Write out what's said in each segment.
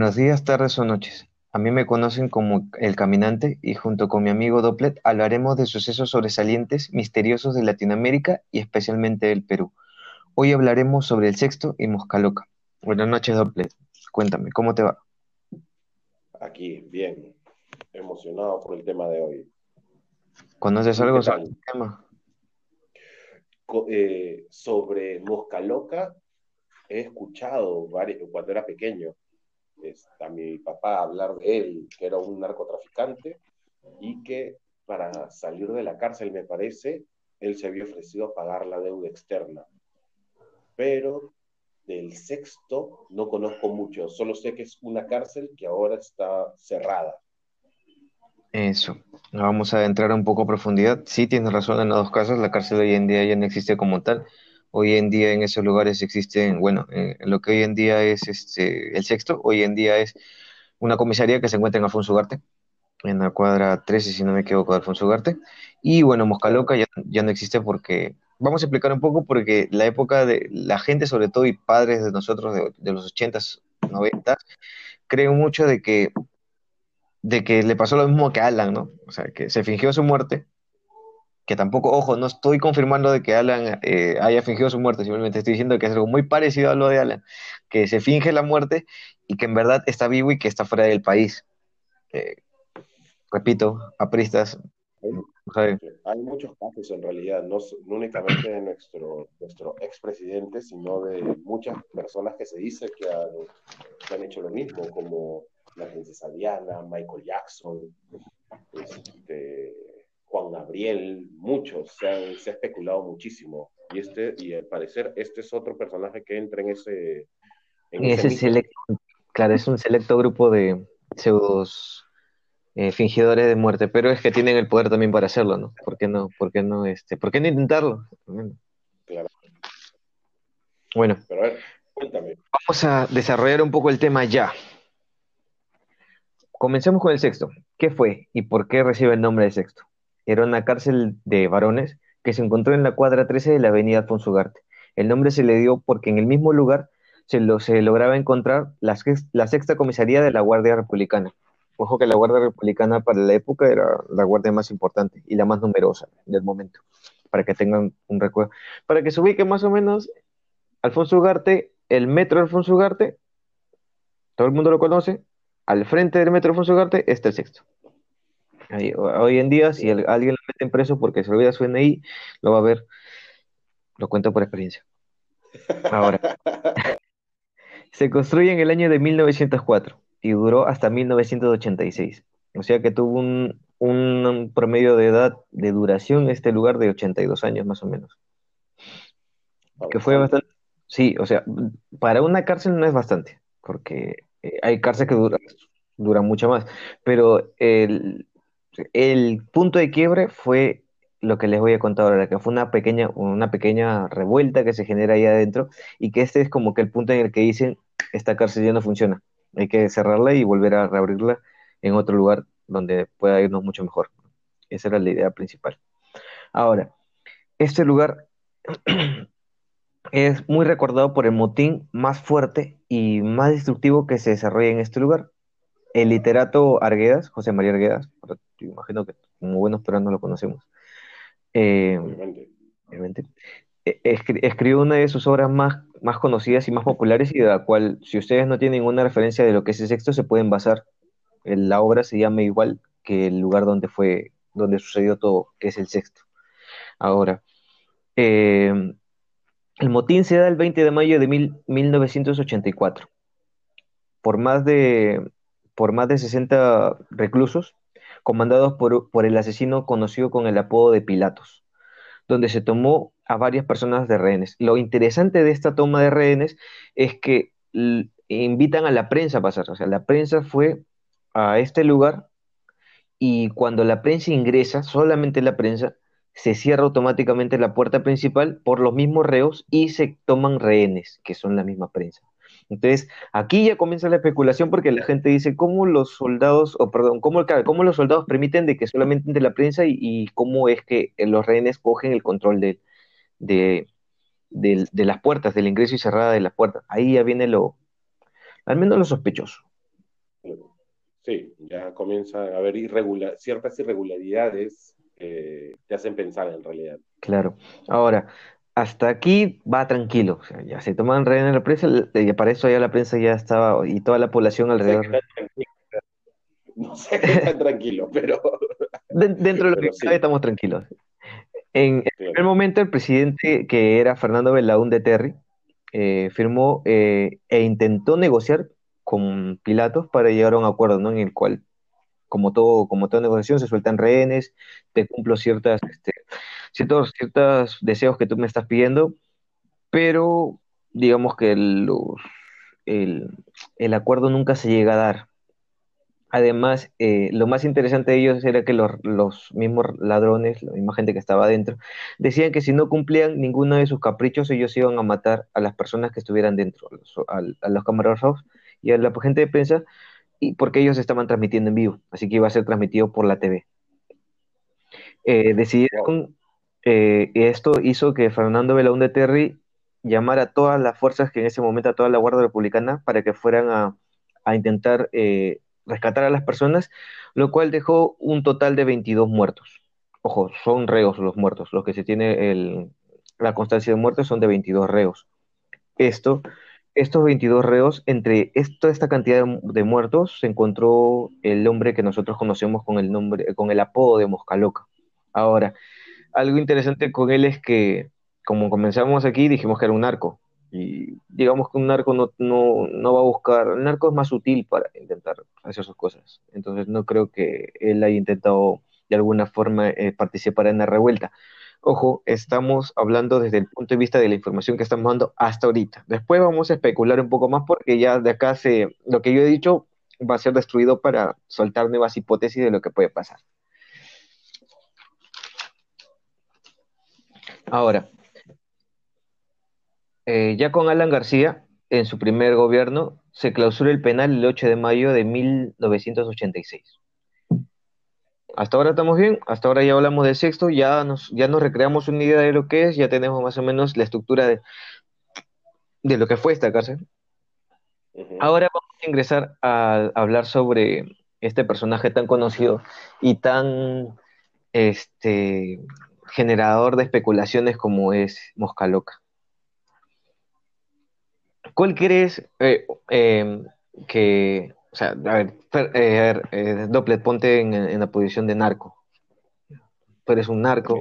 Buenos días, tardes o noches. A mí me conocen como El Caminante y junto con mi amigo Dopplet hablaremos de sucesos sobresalientes, misteriosos de Latinoamérica y especialmente del Perú. Hoy hablaremos sobre el sexto y Moscaloca. Buenas noches, Dopplet. Cuéntame, ¿cómo te va? Aquí, bien, emocionado por el tema de hoy. ¿Conoces algo sobre el tema? Eh, sobre Moscaloca he escuchado varios, cuando era pequeño a mi papá hablar de él, que era un narcotraficante y que para salir de la cárcel, me parece, él se había ofrecido a pagar la deuda externa. Pero del sexto no conozco mucho, solo sé que es una cárcel que ahora está cerrada. Eso, vamos a entrar un poco a profundidad. Sí, tienes razón en los dos casos, la cárcel hoy en día ya no existe como tal, Hoy en día en esos lugares existen, bueno, eh, lo que hoy en día es este, el sexto, hoy en día es una comisaría que se encuentra en Alfonso Ugarte, en la cuadra 13, si no me equivoco, de Alfonso Ugarte. Y bueno, Moscaloca ya, ya no existe porque, vamos a explicar un poco, porque la época de la gente, sobre todo, y padres de nosotros de, de los 80s, 90 creen mucho de que, de que le pasó lo mismo que a Alan, ¿no? O sea, que se fingió su muerte que tampoco, ojo, no estoy confirmando de que Alan eh, haya fingido su muerte, simplemente estoy diciendo que es algo muy parecido a lo de Alan, que se finge la muerte y que en verdad está vivo y que está fuera del país. Eh, repito, apristas. Hay, hay muchos casos en realidad, no, únicamente de nuestro, nuestro expresidente, sino de muchas personas que se dice que han, han hecho lo mismo, como la princesa Diana, Michael Jackson, este, Juan Gabriel, muchos, se, ha especulado muchísimo. Y, este, y al parecer este es otro personaje que entra en ese... En ese, selecto, claro, es un selecto grupo de pseudos eh, fingidores de muerte, pero es que tienen el poder también para hacerlo, ¿no? ¿Por qué no, por qué no, este, por qué no intentarlo? Claro. Bueno, pero a ver, cuéntame. vamos a desarrollar un poco el tema ya. Comencemos con el sexto. ¿Qué fue y por qué recibe el nombre de sexto? Era una cárcel de varones que se encontró en la cuadra 13 de la avenida Alfonso Ugarte. El nombre se le dio porque en el mismo lugar se, lo, se lograba encontrar la, la sexta comisaría de la Guardia Republicana. Ojo que la Guardia Republicana para la época era la guardia más importante y la más numerosa del momento, para que tengan un recuerdo. Para que se ubique más o menos, Alfonso Ugarte, el metro Alfonso Ugarte, todo el mundo lo conoce, al frente del metro Alfonso Ugarte está el sexto hoy en día, si alguien lo mete en preso porque se olvida su NI, lo va a ver. Lo cuento por experiencia. Ahora, se construye en el año de 1904 y duró hasta 1986. O sea que tuvo un, un promedio de edad de duración este lugar de 82 años más o menos. Que fue bastante, sí, o sea, para una cárcel no es bastante, porque eh, hay cárceles que duran, duran mucho más, pero el, el punto de quiebre fue lo que les voy a contar ahora, que fue una pequeña, una pequeña revuelta que se genera ahí adentro y que este es como que el punto en el que dicen, esta cárcel ya no funciona, hay que cerrarla y volver a reabrirla en otro lugar donde pueda irnos mucho mejor. Esa era la idea principal. Ahora, este lugar es muy recordado por el motín más fuerte y más destructivo que se desarrolla en este lugar, el literato Arguedas, José María Arguedas, imagino que como buenos no lo conocemos, eh, e, escribió una de sus obras más, más conocidas y más populares y de la cual, si ustedes no tienen ninguna referencia de lo que es el sexto, se pueden basar. La obra se llama igual que el lugar donde fue, donde sucedió todo, que es el sexto. Ahora, eh, el motín se da el 20 de mayo de 1984. Por más de, por más de 60 reclusos, comandados por, el asesino conocido con el apodo de Pilatos, donde se tomó a varias personas de rehenes. Lo interesante de esta toma de rehenes es que invitan a la prensa a pasar, o sea, la prensa fue a este lugar y cuando la prensa ingresa, solamente la prensa, se cierra automáticamente la puerta principal por los mismos reos y se toman rehenes, que son la misma prensa. Entonces, aquí ya comienza la especulación porque la gente dice cómo los soldados, o perdón, cómo, cómo los soldados permiten de que solamente entre la prensa y, cómo es que los rehenes cogen el control de, de, las puertas, del ingreso y cerrada de las puertas. Ahí ya viene lo, al menos lo sospechoso. Sí, ya comienza a haber ciertas irregularidades que te hacen pensar en realidad. Claro. Ahora, hasta aquí va tranquilo. O sea, ya se toman rehenes en la prensa y para eso ya la prensa ya estaba y toda la población alrededor. No sé qué tan tranquilo, pero. dentro de lo que cabe estamos tranquilos. En el primer momento, el presidente, que era Fernando Belaúnde Terry, eh, firmó eh, e intentó negociar con Pilatos para llegar a un acuerdo, ¿no? En el cual, como todo, como toda negociación, se sueltan rehenes, te cumplo ciertas, este, ciertos, ciertos deseos que tú me estás pidiendo, pero digamos que el, el acuerdo nunca se llega a dar. Además, eh, lo más interesante de ellos era que los, los, mismos ladrones, la misma gente que estaba adentro, decían que si no cumplían ninguno de sus caprichos, ellos iban a matar a las personas que estuvieran dentro, a los, a los y a la gente de prensa, y porque ellos estaban transmitiendo en vivo, así que iba a ser transmitido por la TV. Eh, decidieron, eh, esto hizo que Fernando Belaúnde Terry llamara a todas las fuerzas que en ese momento, a toda la Guardia Republicana, para que fueran a, intentar eh, rescatar a las personas, lo cual dejó un total de 22 muertos. Ojo, son reos los muertos, los que se tiene el, la constancia de muertos son de 22 reos. Esto estos 22 reos, entre toda esta cantidad de, muertos, se encontró el hombre que nosotros conocemos con el nombre, con el apodo de Moscaloca. Ahora, algo interesante con él es que, como comenzamos aquí, dijimos que era un narco. Y digamos que un narco no, no, va a buscar, el narco es más sutil para intentar hacer sus cosas. Entonces no creo que él haya intentado de alguna forma eh, participar en la revuelta. Ojo, estamos hablando desde el punto de vista de la información que estamos dando hasta ahorita. Después vamos a especular un poco más porque ya de acá se, lo que yo he dicho va a ser destruido para soltar nuevas hipótesis de lo que puede pasar. Ahora, eh, ya con Alan García, en su primer gobierno, se clausura el penal el 8 de mayo de 1986. Hasta ahora estamos bien, hasta ahora ya hablamos del sexto, ya nos, ya nos recreamos una idea de lo que es, ya tenemos más o menos la estructura de, de lo que fue esta cárcel. Ahora vamos a ingresar a, hablar sobre este personaje tan conocido y tan este, generador de especulaciones como es Mosca Loca. ¿Cuál crees eh, eh, que o sea, a ver, eh, eh, Dopplet, ponte en, la posición de narco. Tú eres un narco,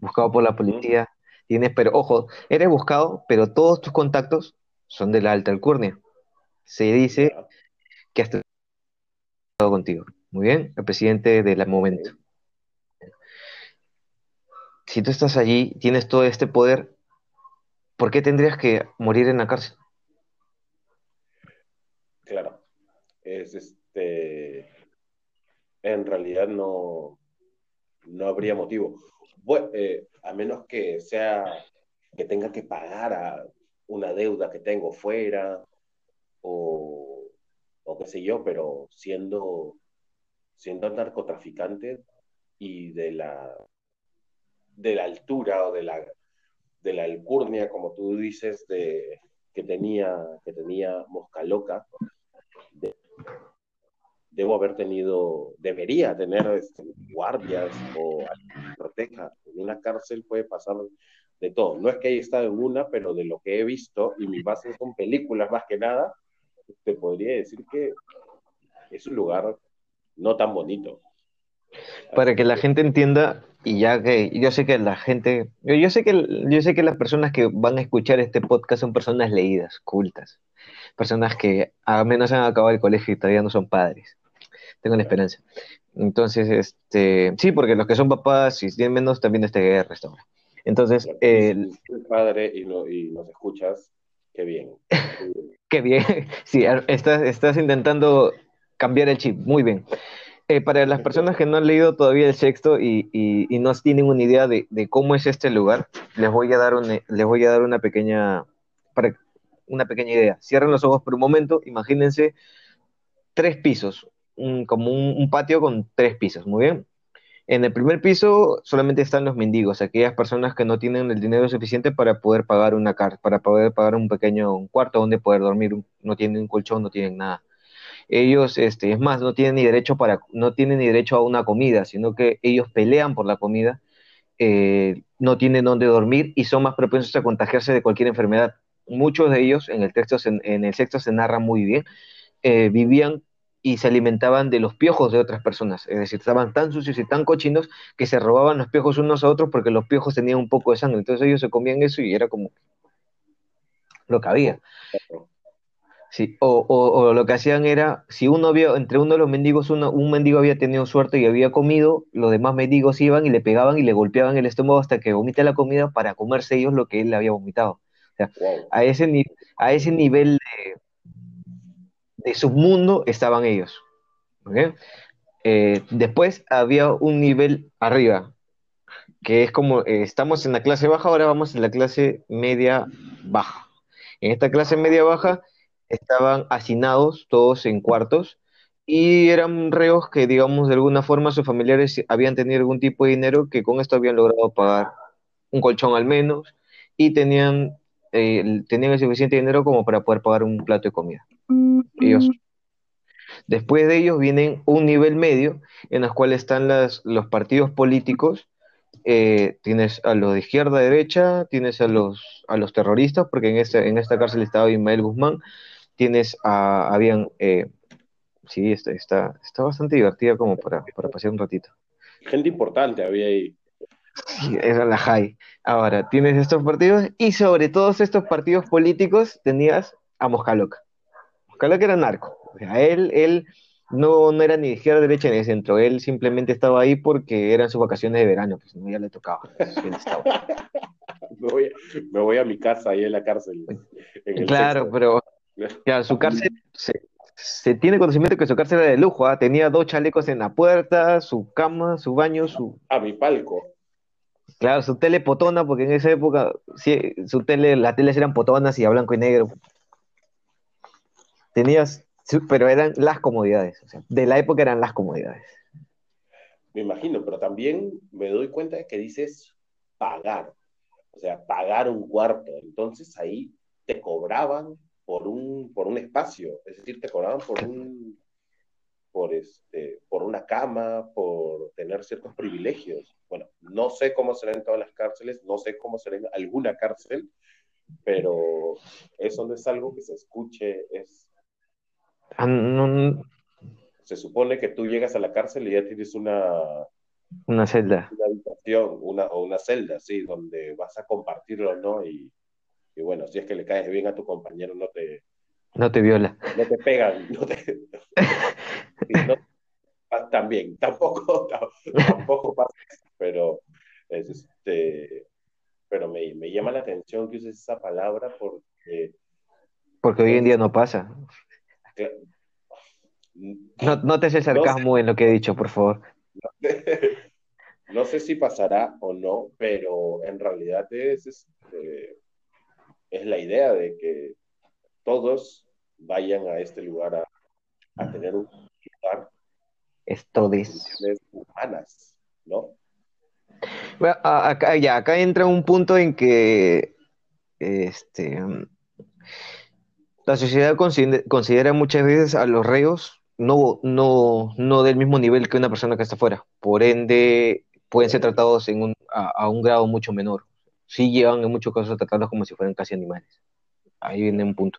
buscado por la policía, tienes, pero ojo, eres buscado, pero todos tus contactos son de la alta alcurnia. Se dice que has estado contigo. Muy bien, el presidente del momento. Si tú estás allí, tienes todo este poder, ¿por qué tendrías que morir en la cárcel? Claro es este, en realidad no, no habría motivo. Eh, a menos que sea que tenga que pagar a una deuda que tengo fuera o, o qué sé yo, pero siendo, siendo narcotraficante y de la, de la altura o de la, de la alcurnia, como tú dices, de, que tenía, que tenía Mosca Loca, debo haber tenido, debería tener este, guardias o proteja. En una cárcel puede pasar de todo. No es que haya estado en una, pero de lo que he visto, y mis bases son películas más que nada, te podría decir que es un lugar no tan bonito. Para que la gente entienda, y ya que yo sé que la gente, yo, sé que yo sé que las personas que van a escuchar este podcast son personas leídas, cultas, personas que al menos han acabado el colegio y todavía no son padres tengo la esperanza. Entonces, este, sí, porque los que son papás y tienen menos también este restaura. Entonces, el padre y, nos escuchas, qué bien. qué bien. Sí, estás, estás intentando cambiar el chip, muy bien. Eh, para las personas que no han leído todavía el sexto y, y, no tienen una idea de, de, cómo es este lugar, les voy a dar, un, les voy a dar una pequeña, para, una pequeña idea. Cierren los ojos por un momento, imagínense tres pisos, como un, patio con tres pisos, muy bien. En el primer piso solamente están los mendigos, aquellas personas que no tienen el dinero suficiente para poder pagar una carta, para poder pagar un pequeño cuarto donde poder dormir, no tienen un colchón, no tienen nada. Ellos, este, es más, no tienen ni derecho para, no tienen ni derecho a una comida, sino que ellos pelean por la comida, eh, no tienen dónde dormir y son más propensos a contagiarse de cualquier enfermedad. Muchos de ellos, en el texto, en el texto se narra muy bien, eh, vivían y se alimentaban de los piojos de otras personas. Es decir, estaban tan sucios y tan cochinos que se robaban los piojos unos a otros porque los piojos tenían un poco de sangre. Entonces ellos se comían eso y era como lo que había. Sí, o, o, lo que hacían era, si uno había, entre uno de los mendigos, uno, un mendigo había tenido suerte y había comido, los demás mendigos iban y le pegaban y le golpeaban el estómago hasta que vomita la comida para comerse ellos lo que él había vomitado. O sea, a, ese, a ese nivel de, de submundo estaban ellos. Eh, después había un nivel arriba, que es como, eh, estamos en la clase baja, ahora vamos en la clase media baja. En esta clase media baja estaban hacinados todos en cuartos y eran reos que, digamos, de alguna forma sus familiares habían tenido algún tipo de dinero que con esto habían logrado pagar un colchón al menos y tenían, eh, tenían el suficiente dinero como para poder pagar un plato de comida. Ellos. Después de ellos vienen un nivel medio en el cual están las, los partidos políticos. Eh, tienes a los de izquierda, derecha, tienes a los, a los terroristas, porque en esta, en esta cárcel estaba Ismael Guzmán, tienes a, habían, eh, sí, está, está, está bastante divertida como para, para pasear un ratito. Gente importante había ahí. Sí, era la high. Ahora, tienes estos partidos y sobre todos estos partidos políticos tenías a Moscaloca que era narco. O sea, él, él no, no era ni de izquierda, derecha ni de centro. Él simplemente estaba ahí porque eran sus vacaciones de verano, pues no ya le tocaba. me, voy, me, voy, a mi casa ahí en la cárcel. claro, pero su cárcel se, tiene conocimiento que su cárcel era de lujo. ¿ah? Tenía dos chalecos en la puerta, su cama, su baño, su. A mi palco. Claro, su tele potona, porque en esa época sí, su tele, las teles eran potonas y a blanco y negro tenías, pero eran las comodidades, o sea, de la época eran las comodidades. Me imagino, pero también me doy cuenta de que dices pagar, o sea, pagar un cuarto, entonces ahí te cobraban por un, por un espacio, es decir, te cobraban por un, por este, por una cama, por tener ciertos privilegios. Bueno, no sé cómo será en todas las cárceles, no sé cómo será en alguna cárcel, pero eso no es algo que se escuche, es Ah, Se supone que tú llegas a la cárcel y ya tienes una... Una celda. Una habitación, una, o una celda, sí, donde vas a compartirlo, ¿no? Y, bueno, si es que le caes bien a tu compañero, no te... No te viola. No te pegan, no te... también, tampoco, tampoco pasa, pero este, pero me, me, llama la atención que uses esa palabra porque... Porque hoy en día no pasa. No, no te haces sarcasmo en lo que he dicho, por favor. No sé, si pasará o no, pero en realidad es, este, es la idea de que todos vayan a este lugar a, tener un lugar. Estodes. humanas, ¿no? acá, ya, acá entra un punto en que este, la sociedad considera muchas veces a los reos no, no, no del mismo nivel que una persona que está afuera. Por ende, pueden ser tratados en un, a, un grado mucho menor. Sí llevan en muchos casos a tratarlos como si fueran casi animales. Ahí viene un punto.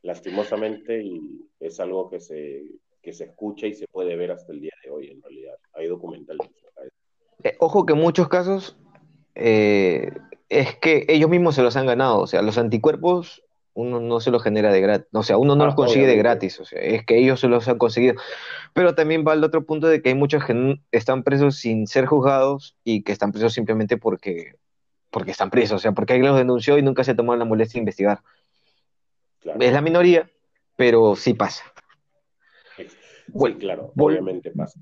Lastimosamente, y es algo que se, que se escucha y se puede ver hasta el día de hoy, en realidad. Hay documentales. Eh, ojo que en muchos casos eh, es que ellos mismos se los han ganado. O sea, los anticuerpos uno no se los genera de gratis, o sea, uno no ah, los consigue de gratis, o sea, es que ellos se los han conseguido. Pero también va al otro punto de que hay muchos que están presos sin ser juzgados y que están presos simplemente porque, porque están presos, o sea, porque alguien los denunció y nunca se tomó la molestia de investigar. Es la minoría, pero sí pasa. Sí, claro, obviamente pasa.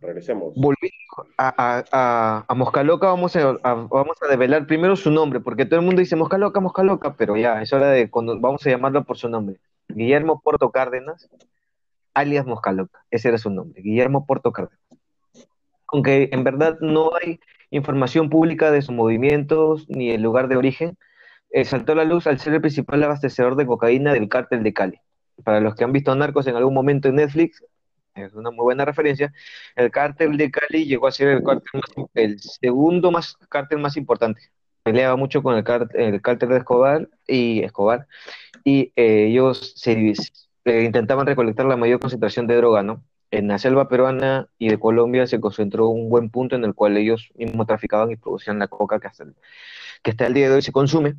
Regresemos. Volviendo a, a, a, Moscaloca, vamos a, vamos a develar primero su nombre, porque todo el mundo dice Moscaloca, Moscaloca, pero ya, es hora de cuando vamos a llamarlo por su nombre. Guillermo Porto Cárdenas, alias Moscaloca, ese era su nombre, Guillermo Porto Cárdenas. Aunque en verdad no hay información pública de sus movimientos ni el lugar de origen, eh, saltó a la luz al ser el principal abastecedor de cocaína del cártel de Cali. para los que han visto Narcos en algún momento en Netflix, es una muy buena referencia, el cártel de Cali llegó a ser el, el segundo más cártel más importante. Peleaba mucho con el, cártel, el cártel de Escobar y Escobar, y eh, ellos se, intentaban recolectar la mayor concentración de droga, ¿no? En la selva peruana y de Colombia se concentró un buen punto en el cual ellos mismos traficaban y producían la coca que hasta el, que hasta el día de hoy se consume.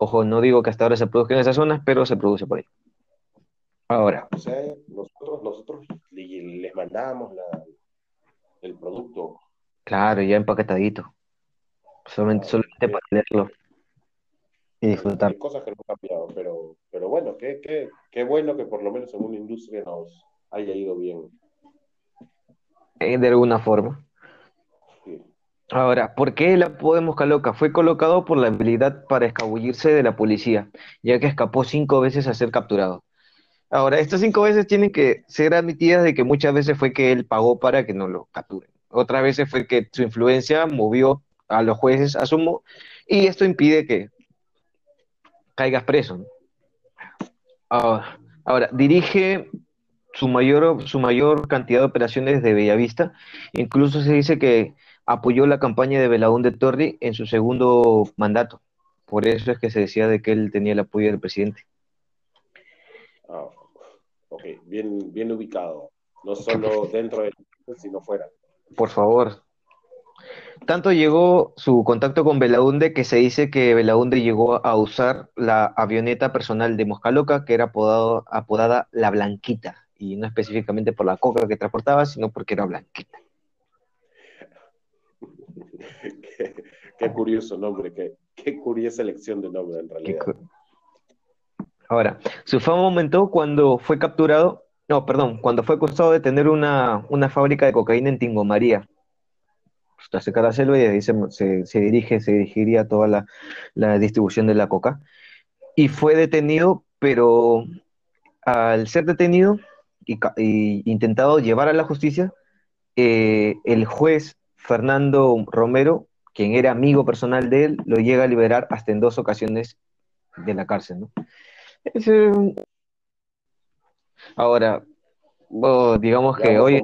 Ojo, no digo que hasta ahora se produzca en esas zonas, pero se produce por ahí. Ahora. O sea, nosotros, nosotros les mandábamos el producto. Claro, ya empaquetadito. Solamente, ah, solamente para leerlo y disfrutar. Hay cosas que no han cambiado, pero, pero bueno, qué, qué, qué bueno que por lo menos en una industria nos haya ido bien. Eh, de alguna forma. Ahora, ¿por qué el apodo de Mosca Fue colocado por la habilidad para escabullirse de la policía, ya que escapó cinco veces a ser capturado. Ahora, estas cinco veces tienen que ser admitidas de que muchas veces fue que él pagó para que no lo capturen. Otras veces fue que su influencia movió a los jueces a sumo y esto impide que caigas preso. ahora, dirige su mayor, su mayor cantidad de operaciones de Bellavista. Incluso se dice que apoyó la campaña de de Torri en su segundo mandato. Por eso es que se decía de que él tenía el apoyo del presidente. Ah, ok, bien, bien ubicado. No solo dentro de sino fuera. Por favor. Tanto llegó su contacto con Belaunde que se dice que Belaunde llegó a usar la avioneta personal de Moscaloca, que era apodado, apodada La Blanquita, y no específicamente por la coca que transportaba, sino porque era blanquita. qué, curioso nombre, qué, qué curiosa elección de nombre en realidad. Ahora, su fama aumentó cuando fue capturado, no, perdón, cuando fue acusado de tener una, fábrica de cocaína en Tingo María. Está cerca de la selva y ahí se, se, dirige, se dirigiría toda la, distribución de la coca. Y fue detenido, pero al ser detenido y, intentado llevar a la justicia, eh, el juez Fernando Romero, quien era amigo personal de él, lo llega a liberar hasta en dos ocasiones de la cárcel, ¿no? Ahora, digamos que hoy...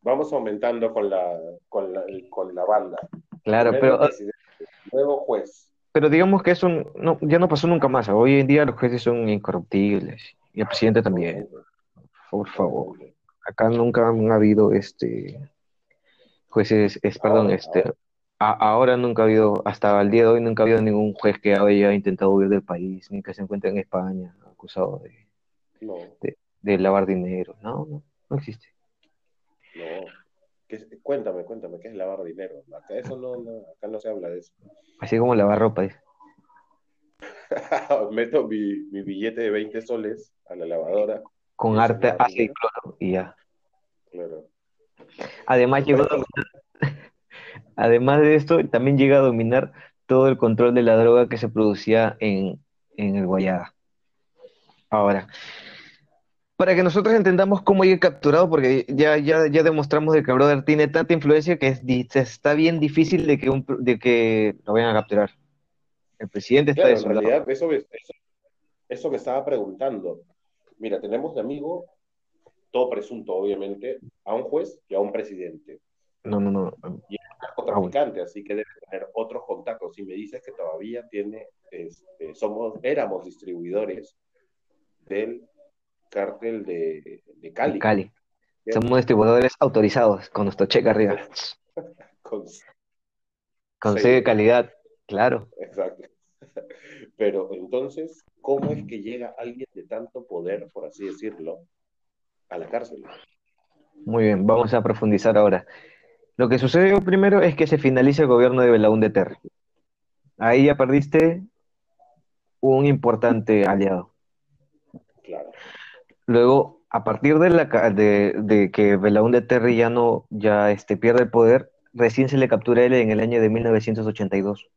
vamos aumentando con la, con la, con la banda. Claro, pero... Nuevo juez. Pero digamos que eso no, ya no pasó nunca más. Hoy en día los jueces son incorruptibles y el presidente también. Por favor. Acá nunca han habido este jueces, es, perdón, este ahora nunca ha habido, hasta el día de hoy nunca ha habido ningún juez que haya intentado huir del país, ni que se encuentre en España acusado de, de, lavar dinero. No, no, no existe. No. cuéntame, cuéntame, ¿qué es lavar dinero? Acá, eso no, acá no se habla de eso. Así como lavar ropa. Dice. Meto mi, mi, billete de 20 soles a la lavadora. Con arte, ácido y ya. Claro. Además llegó Además de esto, también llega a dominar todo el control de la droga que se producía en, el Guayaga. Ahora, para que nosotros entendamos cómo llega capturado, porque ya, ya, ya demostramos de que el brother tiene tanta influencia que es, está bien difícil de que, de que lo vayan a capturar. El presidente está En realidad, eso, eso, me estaba preguntando. Mira, tenemos de amigo, todo presunto, obviamente, a un juez y a un presidente. No, no, no. Y es narcotraficante, así que debe tener otros contactos. Y me dices que todavía tiene, este, somos, éramos distribuidores del cártel de, de Cali. Cali. Somos distribuidores autorizados, con nuestro cheque arriba. con, calidad, claro. Exacto. Pero entonces, ¿cómo es que llega alguien de tanto poder, por así decirlo, a la cárcel? Muy bien, vamos a profundizar ahora. Lo que sucedió primero es que se finaliza el gobierno de Belaúnde Terry. Ahí ya perdiste un importante aliado. Claro. Luego, a partir de, la, de, que Belaúnde Terry ya no ya este, pierde el poder, recién se le captura él en el año de 1982.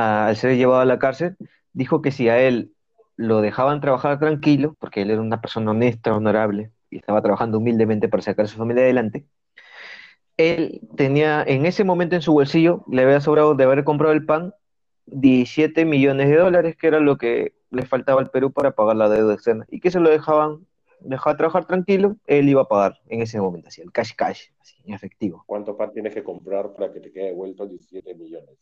Al ser llevado a la cárcel, dijo que si a él lo dejaban trabajar tranquilo, porque él era una persona honesta, honorable, y estaba trabajando humildemente para sacar a su familia adelante, él tenía en ese momento en su bolsillo, le había sobrado de haber comprado el pan 17 millones de dólares, que era lo que le faltaba al Perú para pagar la deuda externa y que se lo dejaban, dejaba trabajar tranquilo, él iba a pagar en ese momento, así, el cash cash, así, en efectivo. ¿Cuánto par tienes que comprar para que te quede devuelto 17 millones?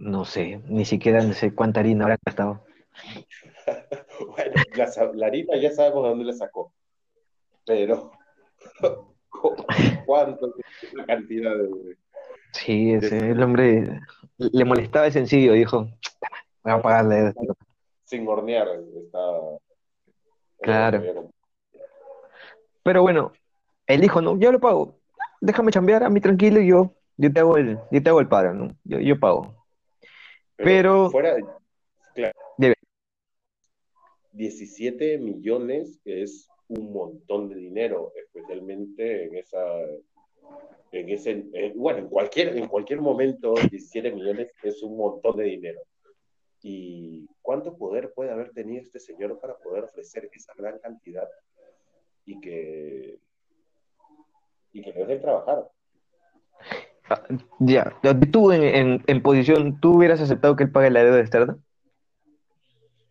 No sé, ni siquiera no sé cuánta harina habrá gastado. bueno, la, la, harina ya sabemos de dónde le sacó, pero ¿cuánto es la cantidad de... Sí, ese, el hombre le molestaba el sencillo, dijo, voy a pagarle. Sin hornear, está... Claro. Pero bueno, él dijo, no, yo lo pago, déjame chambear a mí tranquilo y yo, yo te hago el, yo te hago el padre, ¿no? Yo, yo pago. Pero... Fuera, claro. 17 millones es un montón de dinero, especialmente en esa en ese, bueno, en cualquier, en cualquier momento 17 millones es un montón de dinero. ¿Y cuánto poder puede haber tenido este señor para poder ofrecer esa gran cantidad y que, y que dejen trabajar? Ya, tú en, en, posición, ¿tú hubieras aceptado que él pague la deuda externa?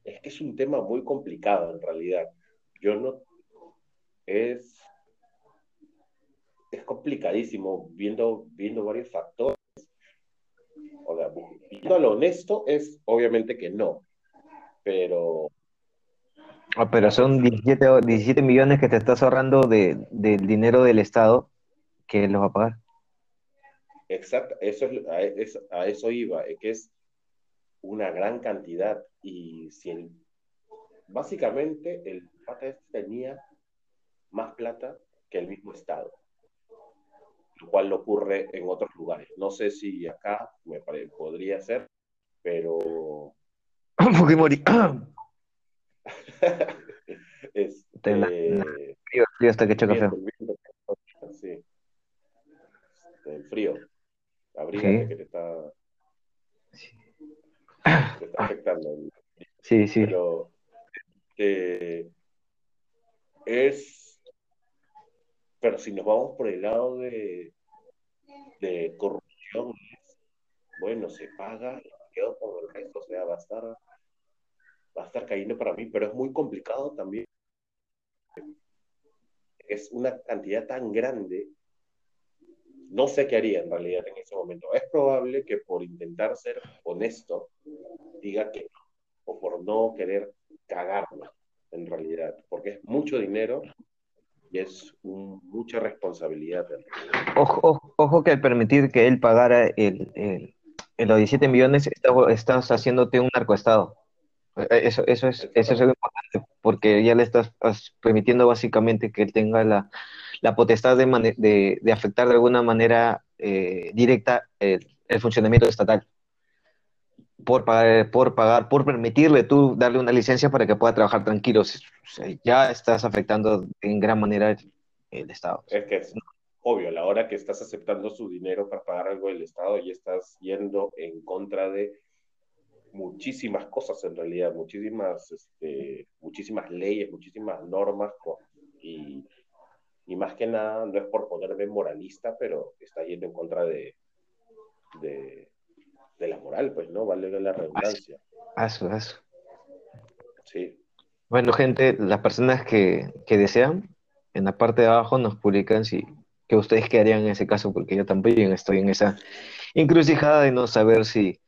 Es que es un tema muy complicado en realidad. Yo no, es es complicadísimo viendo, viendo varios factores. O sea, viendo lo honesto es obviamente que no, pero... Ah, pero son 17, 17 millones que te estás ahorrando de, del dinero del Estado que los va a pagar. Exacto, eso es, a, eso iba, que es una gran cantidad y si básicamente el pata este tenía más plata que el mismo Estado lo cual ocurre en otros lugares. No sé si acá me podría ser, pero... Este... frío, frío hasta que café. Sí. El frío. Abrígate que te está, te está afectando. Sí, sí. Pero eh, es pero si nos vamos por el lado de, de corrupción, bueno, se paga quedo con el resto, o sea, va a estar, va a estar cayendo para mí, pero es muy complicado también. Es una cantidad tan grande, no sé qué haría en realidad en ese momento. Es probable que por intentar ser honesto diga que no, o por no querer cagarla en realidad, porque es mucho dinero y es mucha responsabilidad. Ojo, ojo, que al permitir que él pagara el, los 17 millones, estás haciéndote un narcoestado. E, e, eso, eso, es, eso es importante, porque ya le estás permitiendo básicamente que él tenga la, la potestad de, afectar de alguna manera eh, directa el, el, funcionamiento estatal. Por pagar, por permitirle tú darle una licencia para que pueda trabajar tranquilo ya estás afectando en gran manera el, Estado. Es que es obvio, la hora que estás aceptando su dinero para pagar algo del Estado, y estás yendo en contra de muchísimas cosas en realidad, muchísimas, este, muchísimas leyes, muchísimas normas, y, más que nada, no es por ponerme moralista, pero está yendo en contra de, de, de la moral, pues, ¿no? Vale la redundancia. Eso, eso. Sí. Bueno, gente, las personas que, desean, en la parte de abajo nos publican si que ustedes qué harían en ese caso, porque yo también estoy en esa encrucijada de no saber si,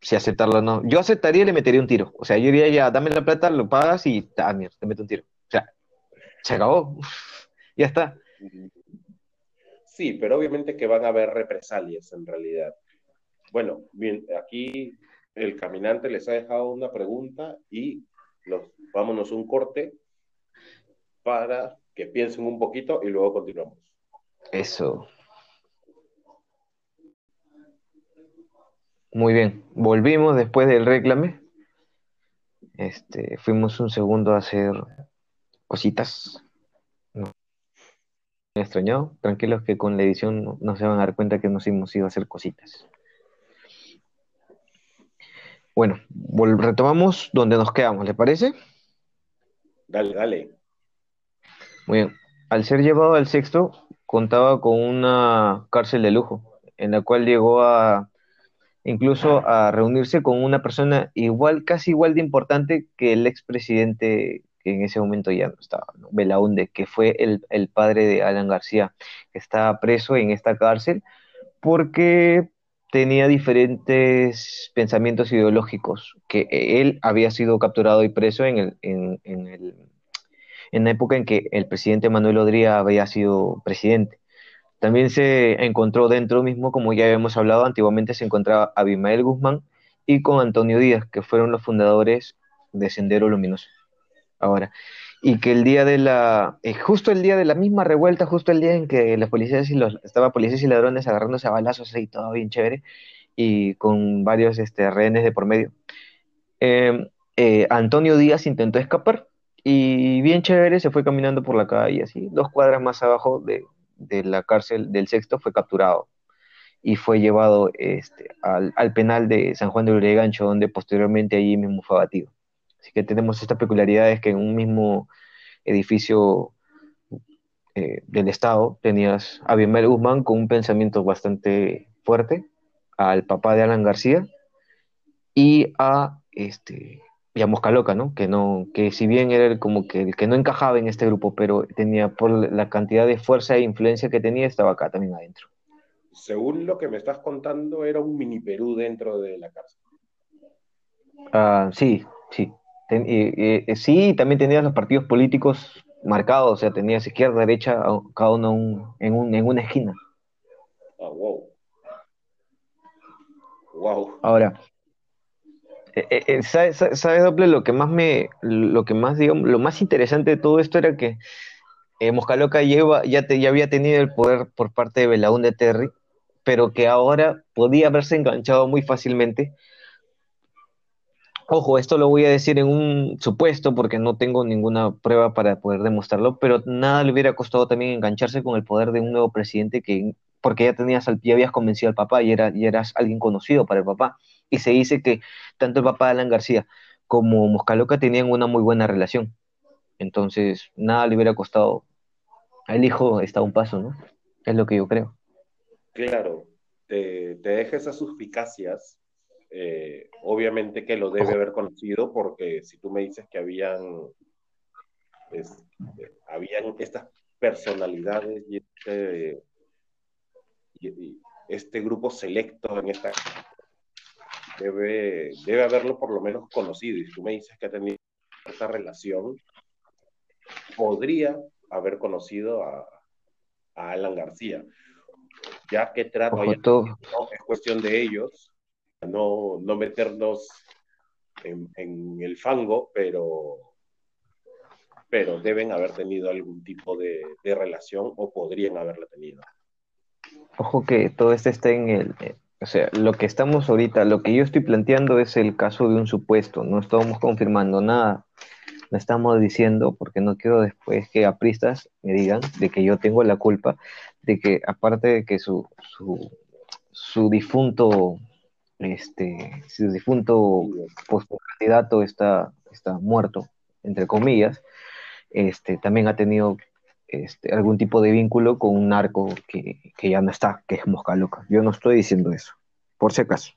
si aceptarlo o no. Yo aceptaría y le metería un tiro. O sea, yo diría ya, dame la plata, lo pagas y ah, mierda, te meto un tiro. O sea, se acabó. Ya está. Sí, pero obviamente que van a haber represalias en realidad. Bueno, bien, aquí el caminante les ha dejado una pregunta y vámonos un corte para que piensen un poquito y luego continuamos. Eso. Muy bien, volvimos después del reclame. Este, fuimos un segundo a hacer cositas. Extrañó. Tranquilos que con la edición no, se van a dar cuenta que nos hemos ido a hacer cositas. Bueno, retomamos donde nos quedamos, ¿le parece? Dale, dale. Muy bien. Al ser llevado al sexto, contaba con una cárcel de lujo, en la cual llegó a incluso a reunirse con una persona igual, casi igual de importante que el expresidente que en ese momento ya no estaba, Belaunde, que fue el, el padre de Alan García, que estaba preso en esta cárcel porque tenía diferentes pensamientos ideológicos, que él había sido capturado y preso en, el, en, en, el, en la época en que el presidente Manuel Odría había sido presidente. También se encontró dentro mismo, como ya habíamos hablado, antiguamente se encontraba Abimael Guzmán y con Antonio Díaz, que fueron los fundadores de Sendero Luminoso. Ahora, y que el día de la, eh, justo el día de la misma revuelta, justo el día en que las policías y los, estaba policías y ladrones agarrándose a balazos y todo bien chévere, y con varios este, rehenes de por medio. Em, eh, Antonio Díaz intentó escapar y bien chévere se fue caminando por la calle, así, dos cuadras más abajo de, de la cárcel del sexto fue capturado y fue llevado este, al, al penal de San Juan de Urigancho, donde posteriormente allí mismo fue abatido. Así que tenemos estas peculiaridades que en un mismo edificio eh, del Estado tenías a Bienvenido Guzmán con un pensamiento bastante fuerte, al papá de Alan García y a este y a Mosca Loca, ¿no? Que no, que si bien era el, como que el que no encajaba en este grupo, pero tenía por la cantidad de fuerza e influencia que tenía, estaba acá también adentro. Según lo que me estás contando, era un mini Perú dentro de la cárcel. Ah, sí, sí. Ten, eh, eh, sí, también tenías los partidos políticos marcados, o sea, tenías izquierda, derecha, cada uno un, en, un, en una esquina. Ah, wow. Wow. Ahora, eh, ¿sabes, ¿sabes, Doble? Lo que más me, lo que más, digamos, lo más interesante de todo esto era que Moscaloca lleva, ya, te, ya había tenido el poder por parte de Belaúnde Terry, pero que ahora podía haberse enganchado muy fácilmente Ojo, esto lo voy a decir en un supuesto porque no tengo ninguna prueba para poder demostrarlo, pero nada le hubiera costado también engancharse con el poder de un nuevo presidente que, porque ya tenías, ya habías convencido al papá y, era, y eras alguien conocido para el papá. Y se dice que tanto el papá de Alan García como Moscaloca tenían una muy buena relación. Entonces, nada le hubiera costado. El hijo está a un paso, ¿no? Es lo que yo creo. Claro, te, te deja esas suspicacias eh, obviamente que lo debe haber conocido porque si tú me dices que habían, es, habían estas personalidades y este, y este, grupo selecto en esta debe, debe haberlo por lo menos conocido. Y si tú me dices que ha tenido esta relación podría haber conocido a, a Alan García. Ya que trato es cuestión de ellos no, no meternos en, el fango, pero, pero deben haber tenido algún tipo de, de, relación o podrían haberla tenido. Ojo que todo esto está en el... Eh, o sea, lo que estamos ahorita, lo que yo estoy planteando es el caso de un supuesto, no estamos confirmando nada, no estamos diciendo, porque no quiero después que apristas me digan de que yo tengo la culpa, de que aparte de que su, su, su difunto este, su difunto candidato está, está muerto, entre comillas, este, también ha tenido este, algún tipo de vínculo con un narco que, que, ya no está, que es Mosca Loca. Yo no estoy diciendo eso, por si acaso.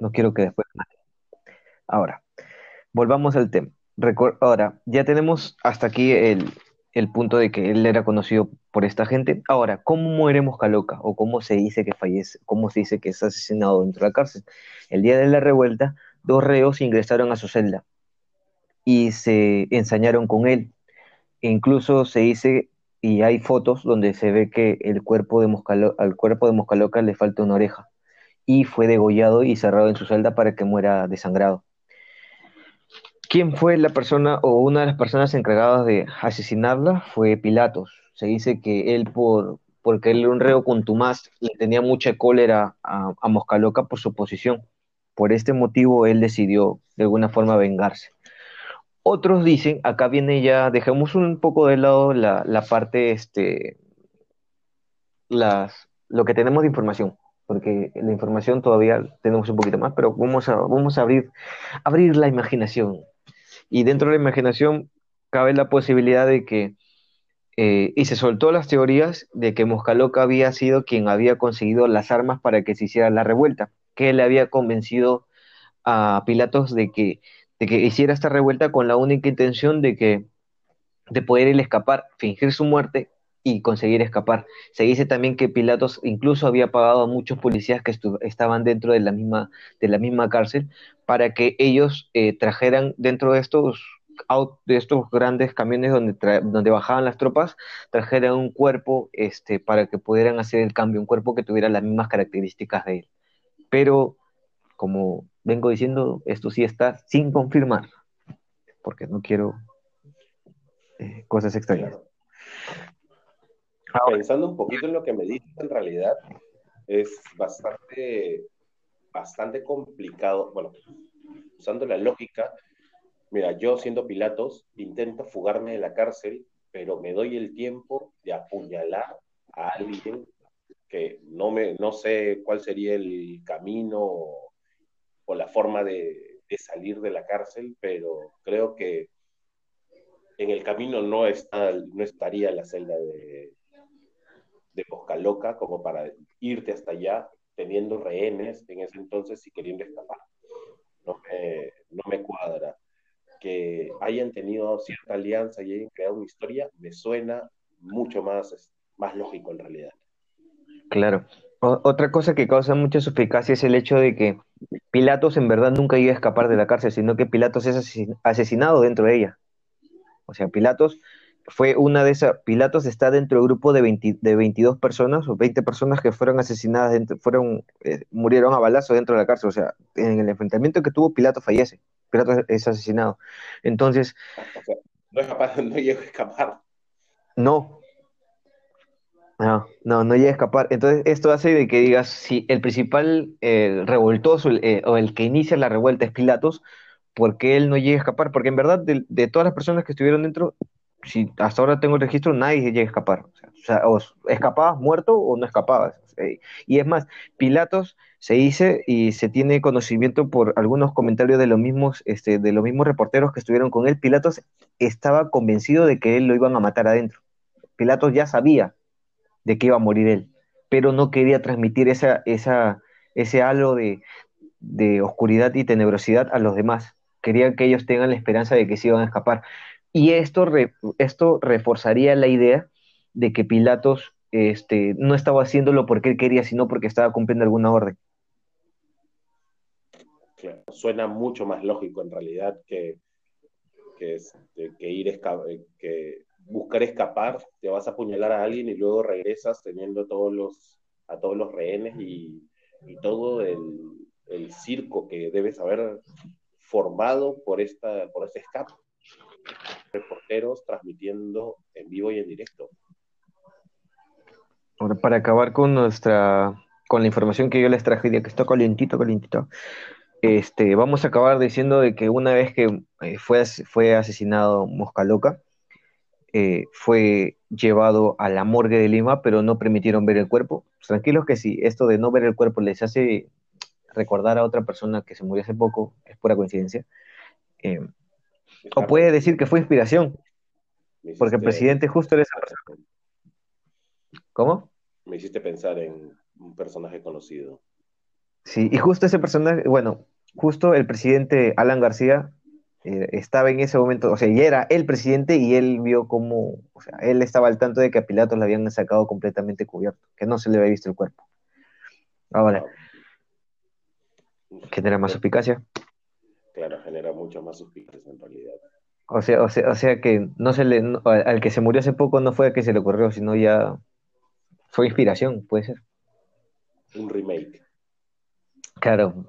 No quiero que después... Ahora, volvamos al tema. Ahora, ya tenemos hasta aquí el, el punto de que él era conocido por esta gente. Ahora, ¿cómo muere Moscaloca? ¿O cómo se dice que fallece? ¿Cómo se dice que es asesinado dentro de la cárcel? El día de la revuelta, dos reos ingresaron a su celda y se ensañaron con él. E incluso se dice, y hay fotos donde se ve que el cuerpo de al cuerpo de Moscaloca le falta una oreja y fue degollado y cerrado en su celda para que muera desangrado. ¿Quién fue la persona o una de las personas encargadas de asesinarla? Fue Pilatos. Se dice que él, por, porque él era un reo contumaz, le tenía mucha cólera a, a Moscaloca por su posición. Por este motivo, él decidió de alguna forma vengarse. Otros dicen, acá viene ya, dejemos un poco de lado la, la parte, este, las, lo que tenemos de información, porque la información todavía tenemos un poquito más, pero vamos a, vamos a abrir, abrir la imaginación y dentro de la imaginación cabe la posibilidad de que eh, y se soltó las teorías de que Moscaloca había sido quien había conseguido las armas para que se hiciera la revuelta, que él había convencido a Pilatos de que, de que hiciera esta revuelta con la única intención de que de poder él escapar, fingir su muerte y conseguir escapar. Se dice también que Pilatos incluso había pagado a muchos policías que estaban dentro de la misma, de la misma cárcel para que ellos eh, trajeran dentro de estos de estos grandes camiones donde, donde bajaban las tropas, trajeran un cuerpo este, para que pudieran hacer el cambio, un cuerpo que tuviera las mismas características de él. Pero, como vengo diciendo, esto sí está sin confirmar, porque no quiero eh, cosas extrañas. Pensando un poquito en lo que me dices, en realidad es bastante, bastante complicado. Bueno, usando la lógica, Mira, yo siendo Pilatos, intento fugarme de la cárcel, pero me doy el tiempo de apuñalar a alguien que no, me, no sé cuál sería el camino o la forma de, salir de la cárcel, pero creo que en el camino no, está, no estaría la celda de, de Loca como para irte hasta allá teniendo rehenes en ese entonces y queriendo escapar. No no me cuadra que hayan tenido cierta alianza y hayan creado una historia, me suena mucho más, más lógico en realidad. Claro. otra cosa que causa mucha suficacia es el hecho de que Pilatos en verdad nunca iba a escapar de la cárcel, sino que Pilatos es asesinado dentro de ella. O sea, Pilatos fue una de esas. Pilatos está dentro del grupo de, 20, de 22 personas o 20 personas que fueron asesinadas, dentro, fueron, eh, murieron a balazo dentro de la cárcel. O sea, en el enfrentamiento que tuvo, Pilatos fallece. Pilatos es asesinado. Entonces. no es capaz, no llega a escapar. No. No, no, no llega a escapar. Entonces, esto hace de que digas, si el principal revoltoso eh, o el que inicia la revuelta es Pilatos, ¿por qué él no llega a escapar? Porque en verdad, de, todas las personas que estuvieron dentro, si hasta ahora tengo el registro, nadie llega a escapar. O sea, escapabas muerto o no escapabas. Y es más, Pilatos se dice y se tiene conocimiento por algunos comentarios de los mismos, este, de los mismos reporteros que estuvieron con él. Pilatos estaba convencido de que él lo iban a matar adentro. Pilatos ya sabía de que iba a morir él, pero no quería transmitir esa, esa, ese halo de, oscuridad y tenebrosidad a los demás. Quería que ellos tengan la esperanza de que se iban a escapar. Y esto, esto reforzaría la idea de que Pilatos este, no estaba haciéndolo porque él quería, sino porque estaba cumpliendo alguna orden suena mucho más lógico en realidad que, que, este, que ir eh, que buscar escapar, te vas a apuñalar a alguien y luego regresas teniendo todos los, a todos los rehenes y, y todo el, el, circo que debes haber formado por, esta, por este escape. Reporteros transmitiendo en vivo y en directo. Ahora, para acabar con nuestra con la información que yo les traje, de que está calientito, calientito, este, vamos a acabar diciendo de que una vez que eh, fue, fue asesinado Mosca Loca, eh, fue llevado a la morgue de Lima, pero no permitieron ver el cuerpo. Pues tranquilos que si esto de no ver el cuerpo les hace recordar a otra persona que se murió hace poco, es pura coincidencia. Eh, o puede decir que fue inspiración, porque el presidente justo era esa persona. ¿Cómo? Me hiciste pensar en un personaje conocido. Sí, y justo ese personaje, bueno, justo el presidente Alan García eh, estaba en ese momento, o sea, ya era el presidente y él vio cómo, o sea, él estaba al tanto de que a Pilatos le habían sacado completamente cubierto, que no se le había visto el cuerpo. Ahora, genera más suspicacia. Claro, genera mucho más suspicacia en realidad. O sea, o sea, o sea que no se le, al que se murió hace poco no fue a que se le ocurrió, sino ya fue inspiración, puede ser. Un remake. Claro,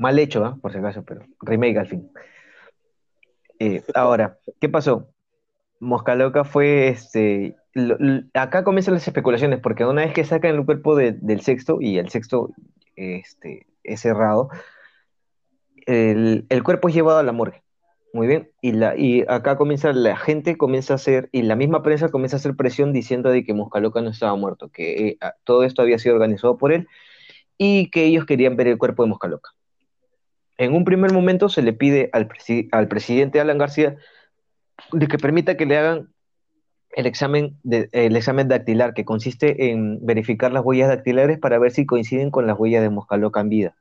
Mal hecho, ¿eh? por si acaso, pero remake al fin. Eh, ahora, ¿qué pasó? Mosca Loca fue este. acá comienzan las especulaciones, porque una vez que sacan el cuerpo del sexto, y el sexto este, es cerrado, el, cuerpo es llevado a la morgue. Muy bien. Y, la, y acá comienza la gente, comienza a hacer, y la misma prensa comienza a hacer presión diciendo de que Mosca Loca no estaba muerto, que eh, todo esto había sido organizado por él y que ellos querían ver el cuerpo de Mosca Loca en un primer momento se le pide al, presidente Alan García de que permita que le hagan el examen, de, el examen dactilar, que consiste en verificar las huellas dactilares para ver si coinciden con las huellas de Moscaloca en vida.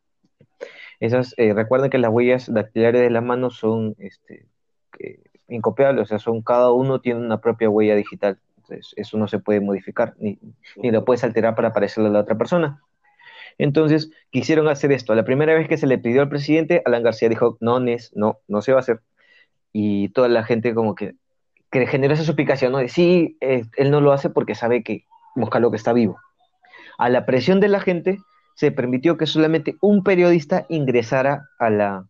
Esas, eh, recuerden que las huellas dactilares de las manos son este, incopiables, o sea, son, cada uno tiene una propia huella digital. Entonces, eso no se puede modificar, ni, ni lo puedes alterar para parecerle a la otra persona. Entonces, quisieron hacer esto. La primera vez que se le pidió al presidente, Alan García dijo, no, Nes, no, no se va a hacer. Y toda la gente como que, que generó esa suplicación, ¿no? De sí, eh, él no lo hace porque sabe que Moscaloca está vivo. A la presión de la gente, se permitió que solamente un periodista ingresara a la,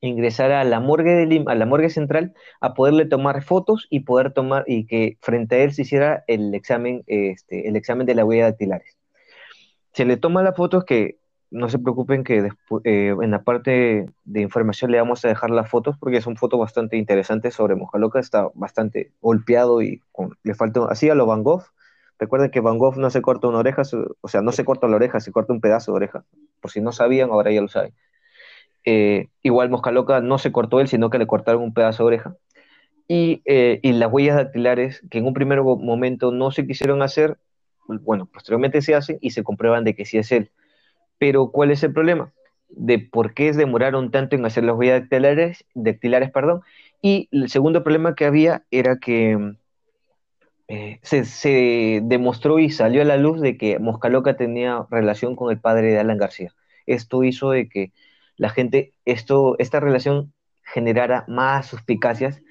ingresara a la morgue de a la morgue central, a poderle tomar fotos y poder tomar, y que frente a él se hiciera el examen, este, el examen de la huella dactilares. Se le toma las fotos que no se preocupen que eh, en la parte de información le vamos a dejar las fotos porque son fotos bastante interesantes sobre Mojaloca, está bastante golpeado y le falta, así a lo Van Gogh, recuerden que Van Gogh no se corta una oreja, o sea, no se corta la oreja, se corta un pedazo de oreja, por si no sabían, ahora ya lo saben. Eh, igual Mosca Loca no se cortó él, sino que le cortaron un pedazo de oreja. Y, eh, las huellas dactilares, que en un primer momento no se quisieron hacer, bueno, posteriormente se hacen y se comprueban de que sí es él. Pero ¿cuál es el problema? De por qué demoraron tanto en hacer las huellas dactilares, dactilares perdón, y el segundo problema que había era que eh, se, demostró y salió a la luz de que Moscaloca tenía relación con el padre de Alan García. Esto hizo de que la gente, esto, esta relación generara más suspicacias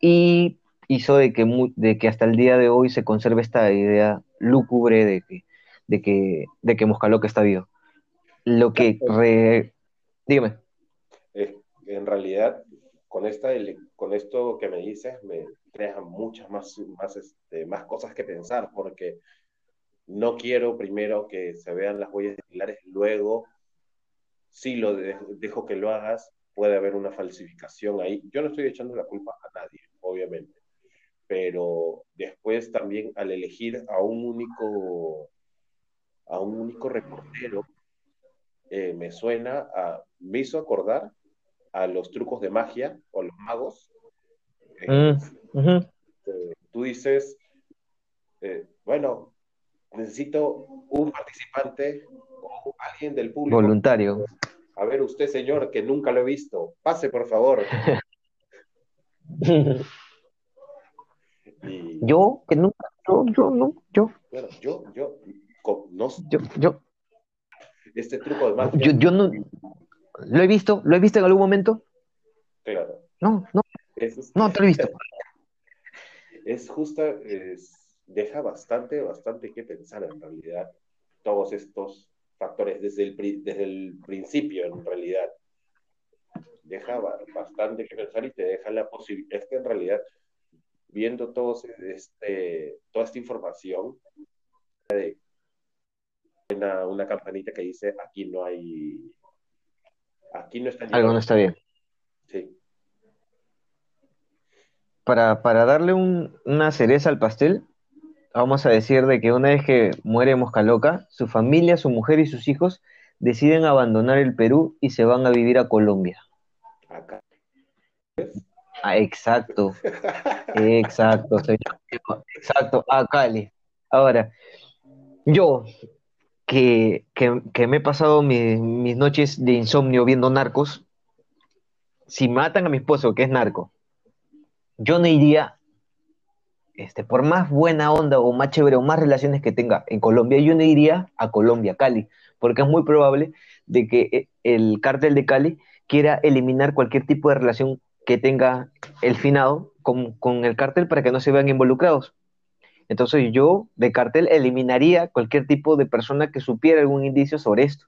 y hizo de que, de que hasta el día de hoy se conserve esta idea lúgubre de que, de que, de que Moscaloca está vivo. Lo que... Re... Dígame. en realidad, con, esta, con esto que me dices, me crea muchas más, más, este, más cosas que pensar, porque no quiero primero que se vean las huellas dactilares, luego, si lo dejo que lo hagas, puede haber una falsificación ahí. Yo no estoy echando la culpa a nadie, obviamente, pero después también al elegir a un único, a un único reportero, eh, me suena a, me hizo acordar a los trucos de magia o a los magos. Eh, mm, eh, tú dices, bueno, necesito un participante o alguien del público. Voluntario. A ver, usted, señor, que nunca lo he visto, pase, por favor. Yo, que nunca, yo, yo, no, yo. Bueno, yo, yo, no, yo, yo, este truco de magia. Yo, yo no, lo he visto, lo he visto en algún momento. Claro. No, no, no te lo he visto. Es justa, es, deja bastante, bastante que pensar en realidad todos estos factores desde el, desde el principio en realidad. Deja bastante que pensar y te deja la posibilidad, es que en realidad viendo todos este, toda esta información, de una, una campanita que dice aquí no hay aquí no está algo no está bien. Sí. Para, para darle un, una cereza al pastel vamos a decir de que una vez que muere Mosca Loca su familia, su mujer y sus hijos deciden abandonar el Perú y se van a vivir a Colombia. Acá. Ah, exacto. Exacto exacto a Cali. Ahora yo que, me he pasado mis noches de insomnio viendo narcos, si matan a mi esposo, que es narco, yo no iría, este, por más buena onda o más chévere o más relaciones que tenga en Colombia, yo no iría a Colombia, Cali, porque es muy probable de que eh, el cártel de Cali quiera eliminar cualquier tipo de relación que tenga el finado con, con el cártel para que no se vean involucrados. Entonces yo de cartel eliminaría cualquier tipo de persona que supiera algún indicio sobre esto.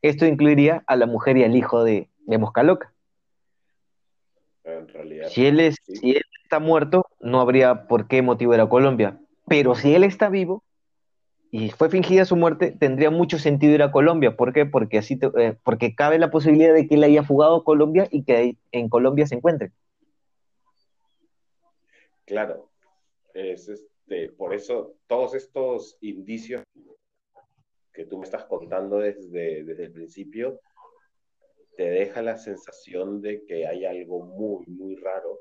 Esto incluiría a la mujer y al hijo de, de Moscaloca. En realidad, si, él es, si él está muerto, no habría por qué motivar a Colombia. Pero si él está vivo y fue fingida su muerte, tendría mucho sentido ir a Colombia. ¿Por qué? Porque, así eh, porque cabe la posibilidad de que él haya fugado a Colombia y que en Colombia se encuentre. Claro, es, este, por eso todos estos indicios que tú me estás contando desde, desde el principio, te deja la sensación de que hay algo muy, muy raro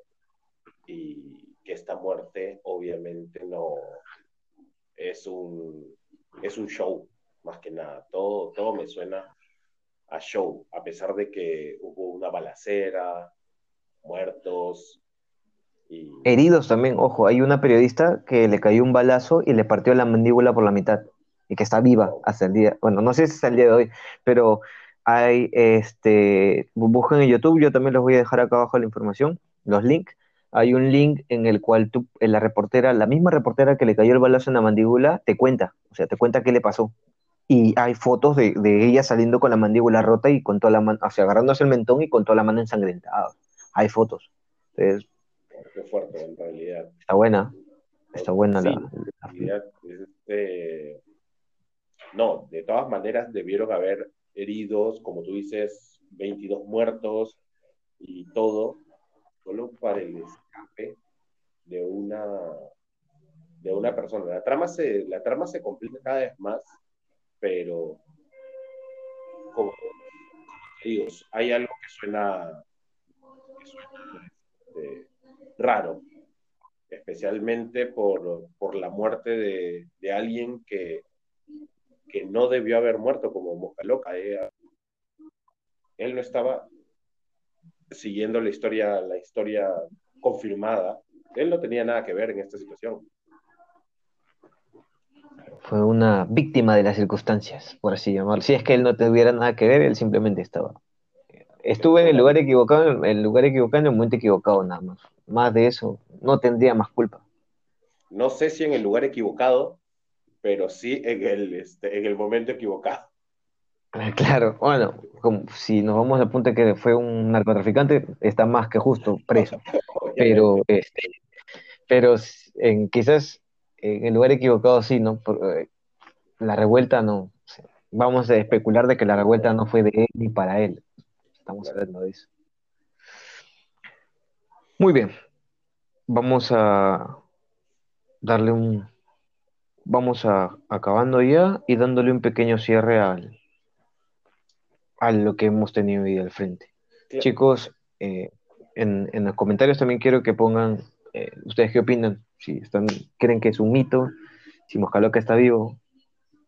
y, que esta muerte obviamente no es un, es un show, más que nada. Todo, todo me suena a show, a pesar de que hubo una balacera, muertos. Heridos también, ojo, hay una periodista que le cayó un balazo y le partió la mandíbula por la mitad y que está viva hasta el día, bueno, no sé si es el día de hoy, pero hay, este, busquen en YouTube, yo también les voy a dejar acá abajo la información, los links, hay un link en el cual tú, la reportera, la misma reportera que le cayó el balazo en la mandíbula, te cuenta, o sea, te cuenta qué le pasó. Y hay fotos de, ella saliendo con la mandíbula rota y con toda la mano, o sea, agarrándose el mentón y con toda la mano ensangrentada. Hay fotos. Entonces, Qué fuerte, en realidad. Está buena. Está buena la, este, No, de todas maneras debieron haber heridos, como tú dices, 22 muertos y todo, solo para el escape de una, de una persona. La trama, se, la trama se complica cada vez más, pero como, digo, hay algo que suena, que suena este, raro, especialmente por, por la muerte de, de alguien que que no debió haber muerto como Mosca Loca. Eh. Él no estaba siguiendo la historia, la historia confirmada. Él no tenía nada que ver en esta situación. Fue una víctima de las circunstancias, por así llamarlo. Si es que él no tuviera nada que ver, él simplemente estaba. Estuve en el lugar equivocado, en el lugar equivocado, en el momento equivocado, nada más. Más de eso, no tendría más culpa. No sé si en el lugar equivocado, pero sí en el, este, en el momento equivocado. Claro, bueno, como si nos vamos al punto de que fue un narcotraficante, está más que justo preso. pero, este, pero en, quizás en el lugar equivocado sí, ¿no? Eh, la revuelta no. Vamos a especular de que la revuelta no fue de él ni para él. Estamos hablando de eso. Muy bien. Vamos a darle un, vamos a, acabando ya y dándole un pequeño cierre al, a lo que hemos tenido ahí al frente. Chicos, eh, en, en, los comentarios también quiero que pongan eh, ustedes qué opinan, si están, creen que es un mito, si Moscaloca está vivo,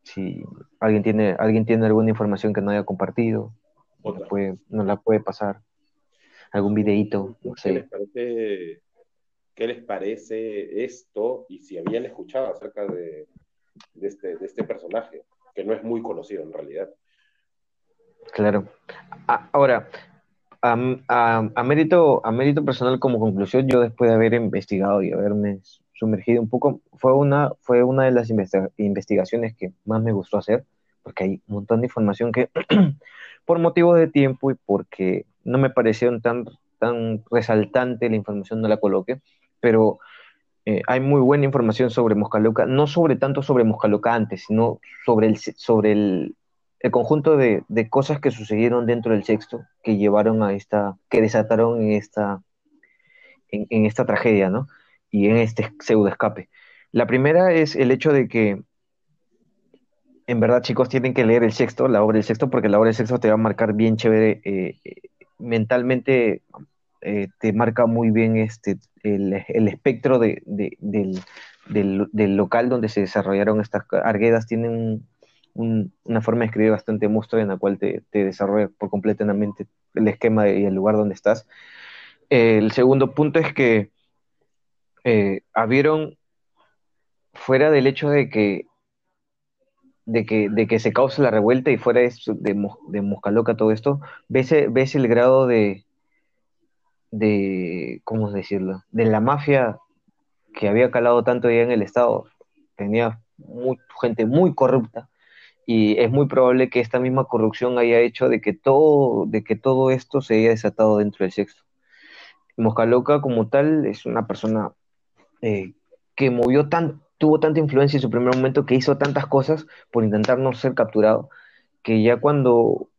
si alguien tiene, alguien tiene alguna información que no haya compartido, nos, puede, nos la puede pasar, algún videíto, no sé. ¿Qué les parece qué les parece esto y si habían escuchado acerca de, este, de este personaje, que no es muy conocido en realidad. Claro. Ahora, a, mérito, a mérito personal como conclusión, yo después de haber investigado y haberme sumergido un poco, fue una, fue una de las investigaciones que más me gustó hacer, porque hay un montón de información que por motivos de tiempo y porque no me parecieron tan, tan resaltante la información no la coloqué, pero eh, hay muy buena información sobre Moscaloca, no sobre tanto sobre Moscaloca antes, sino sobre el, sobre el, el conjunto de, de, cosas que sucedieron dentro del sexto que llevaron a esta, que desataron en esta, en, en esta tragedia, ¿no? Y en este pseudo escape. La primera es el hecho de que, en verdad, chicos, tienen que leer el sexto, la obra del sexto, porque la obra del sexto te va a marcar bien chévere eh, eh mentalmente eh, te marca muy bien este, el, espectro de, del, del, local donde se desarrollaron estas arguedas. Tienen una forma de escribir bastante monstruo en la cual te, desarrolla por completamente el esquema y el lugar donde estás. el segundo punto es que habieron, fuera del hecho de que de que, de que se cause la revuelta y fuera de, de, Moscaloca todo esto, ves, ves el grado de, de, ¿cómo decirlo? De la mafia que había calado tanto ya en el Estado. Tenía gente muy corrupta y es muy probable que esta misma corrupción haya hecho de que todo, de que todo esto se haya desatado dentro del sexo. Moscaloca como tal es una persona eh, que movió tan, tuvo tanta influencia en su primer momento que hizo tantas cosas por intentar no ser capturado, que ya cuando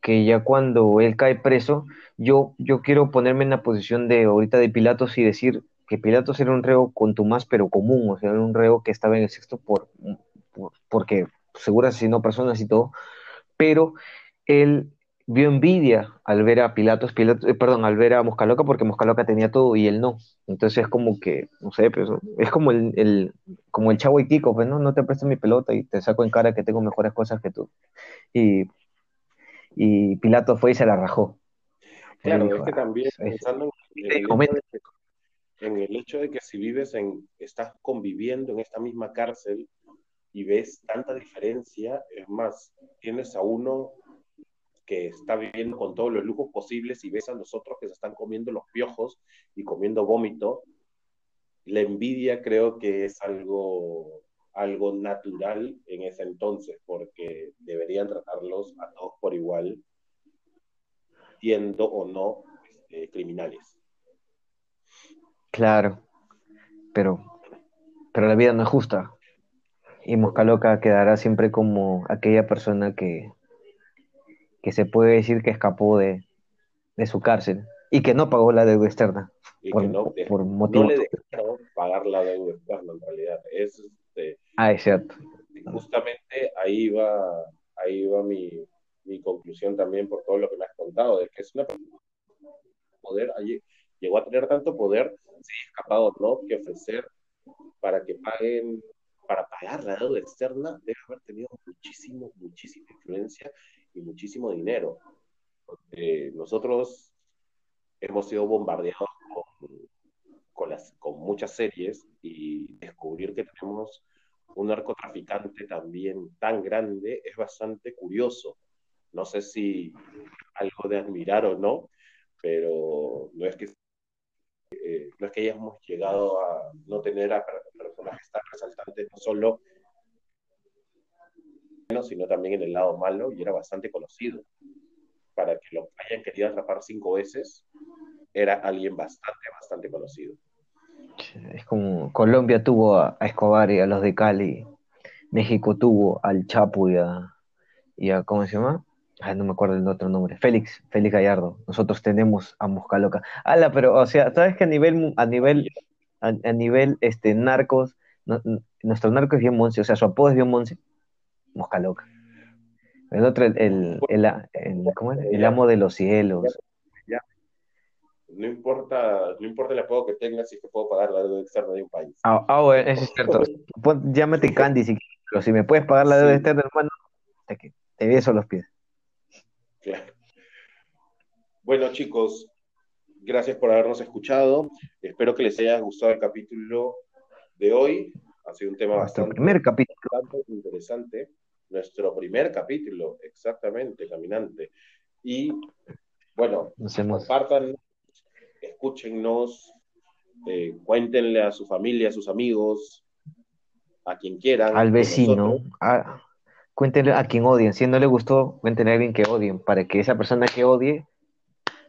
que ya cuando él cae preso, yo, yo quiero ponerme en la posición de ahorita de Pilatos y decir que Pilatos era un reo contumaz pero común, o sea, era un reo que estaba en el sexto por, porque seguro asesinó personas y todo, pero él vio envidia al ver a Pilatos, Pilatos eh, perdón, al ver a Moscaloca porque Moscaloca tenía todo y él no. Entonces es como que, no sé, pues, es como el, el, como el chavo y Kiko, pues no, no te presto mi pelota y te saco en cara que tengo mejores cosas que tú. Y, y Pilato fue y se la rajó. Claro, es que también ah, pensando en, el en el hecho de que si vives en, estás conviviendo en esta misma cárcel y ves tanta diferencia, es más, tienes a uno que está viviendo con todos los lujos posibles y ves a los otros que se están comiendo los piojos y comiendo vómito, la envidia creo que es algo, algo natural en ese entonces, porque deberían tratarlos a todos por igual, siendo o no este, criminales. Claro, pero, pero la vida no es justa. Y Mosca quedará siempre como aquella persona que, que se puede decir que escapó de, su cárcel y que no pagó la deuda externa. Y por, que no, por motivo. no le dejaron pagar la deuda externa en realidad. Es, este, ah, es cierto. Justamente ahí va, ahí va mi, mi conclusión también por todo lo que me has contado, de que es una poder, allí, llegó a tener tanto poder, sí, escapado, ¿no? Que ofrecer para que paguen, para pagar la deuda externa, debe haber tenido muchísimo, muchísima influencia muchísimo dinero. nosotros hemos sido bombardeados con, con muchas series y descubrir que tenemos un narcotraficante también tan grande es bastante curioso. No sé si algo de admirar o no, pero no es que eh, no es que hayamos llegado a no tener a personajes tan resaltantes, no solo sino también en el lado malo, y era bastante conocido. Para que lo hayan querido atrapar cinco veces, era alguien bastante, bastante conocido. Es como Colombia tuvo a, Escobar y a los de Cali, México tuvo al Chapo y a, y a ¿cómo se llama? no me acuerdo el otro nombre, Félix, Félix Gallardo. Nosotros tenemos a Mosca Loca. Ala, pero, o sea, ¿sabes que a nivel, a nivel, a, nivel, este, narcos, nuestro narco es bien Monse, o sea, su apodo es bien Monse? Mosca loca. El otro, el, el, el, ¿cómo es? el amo de los cielos. No importa, no importa el apodo que tengas, si te puedo pagar la deuda externa de un país. Ah, ah bueno, eso es cierto. llámate Candy si pero si me puedes pagar la deuda externa, hermano, te, te beso los pies. Claro. Bueno, chicos, gracias por habernos escuchado. Espero que les haya gustado el capítulo de hoy. Ha sido un tema bastante, primer capítulo. interesante. Nuestro primer capítulo, exactamente, caminante. Y bueno, compartan, escúchennos, eh, cuéntenle a su familia, a sus amigos, a quien quieran. Al vecino, a, cuéntenle a quien odien. Si no le gustó, cuéntenle a alguien que odien, para que esa persona que odie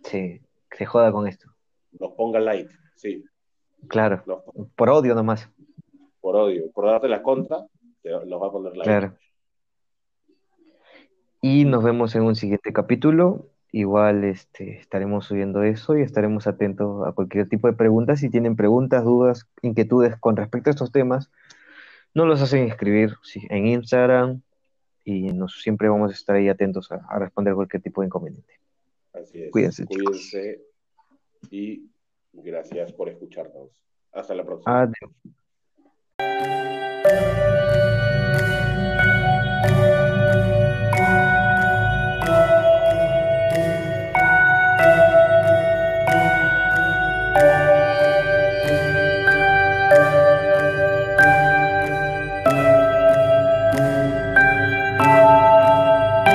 se, se joda con esto. Nos ponga like, sí. Claro, por odio nomás por odio, por darte la contra, los va a poner la Claro. Y nos vemos en un siguiente capítulo. Igual este, estaremos subiendo eso y estaremos atentos a cualquier tipo de preguntas. Si tienen preguntas, dudas, inquietudes con respecto a estos temas, no los hacen escribir en Instagram y nos, siempre vamos a estar ahí atentos a, responder cualquier tipo de inconveniente. Así es. Cuídense. Cuídense y gracias por escucharnos. Hasta la próxima. Adiós.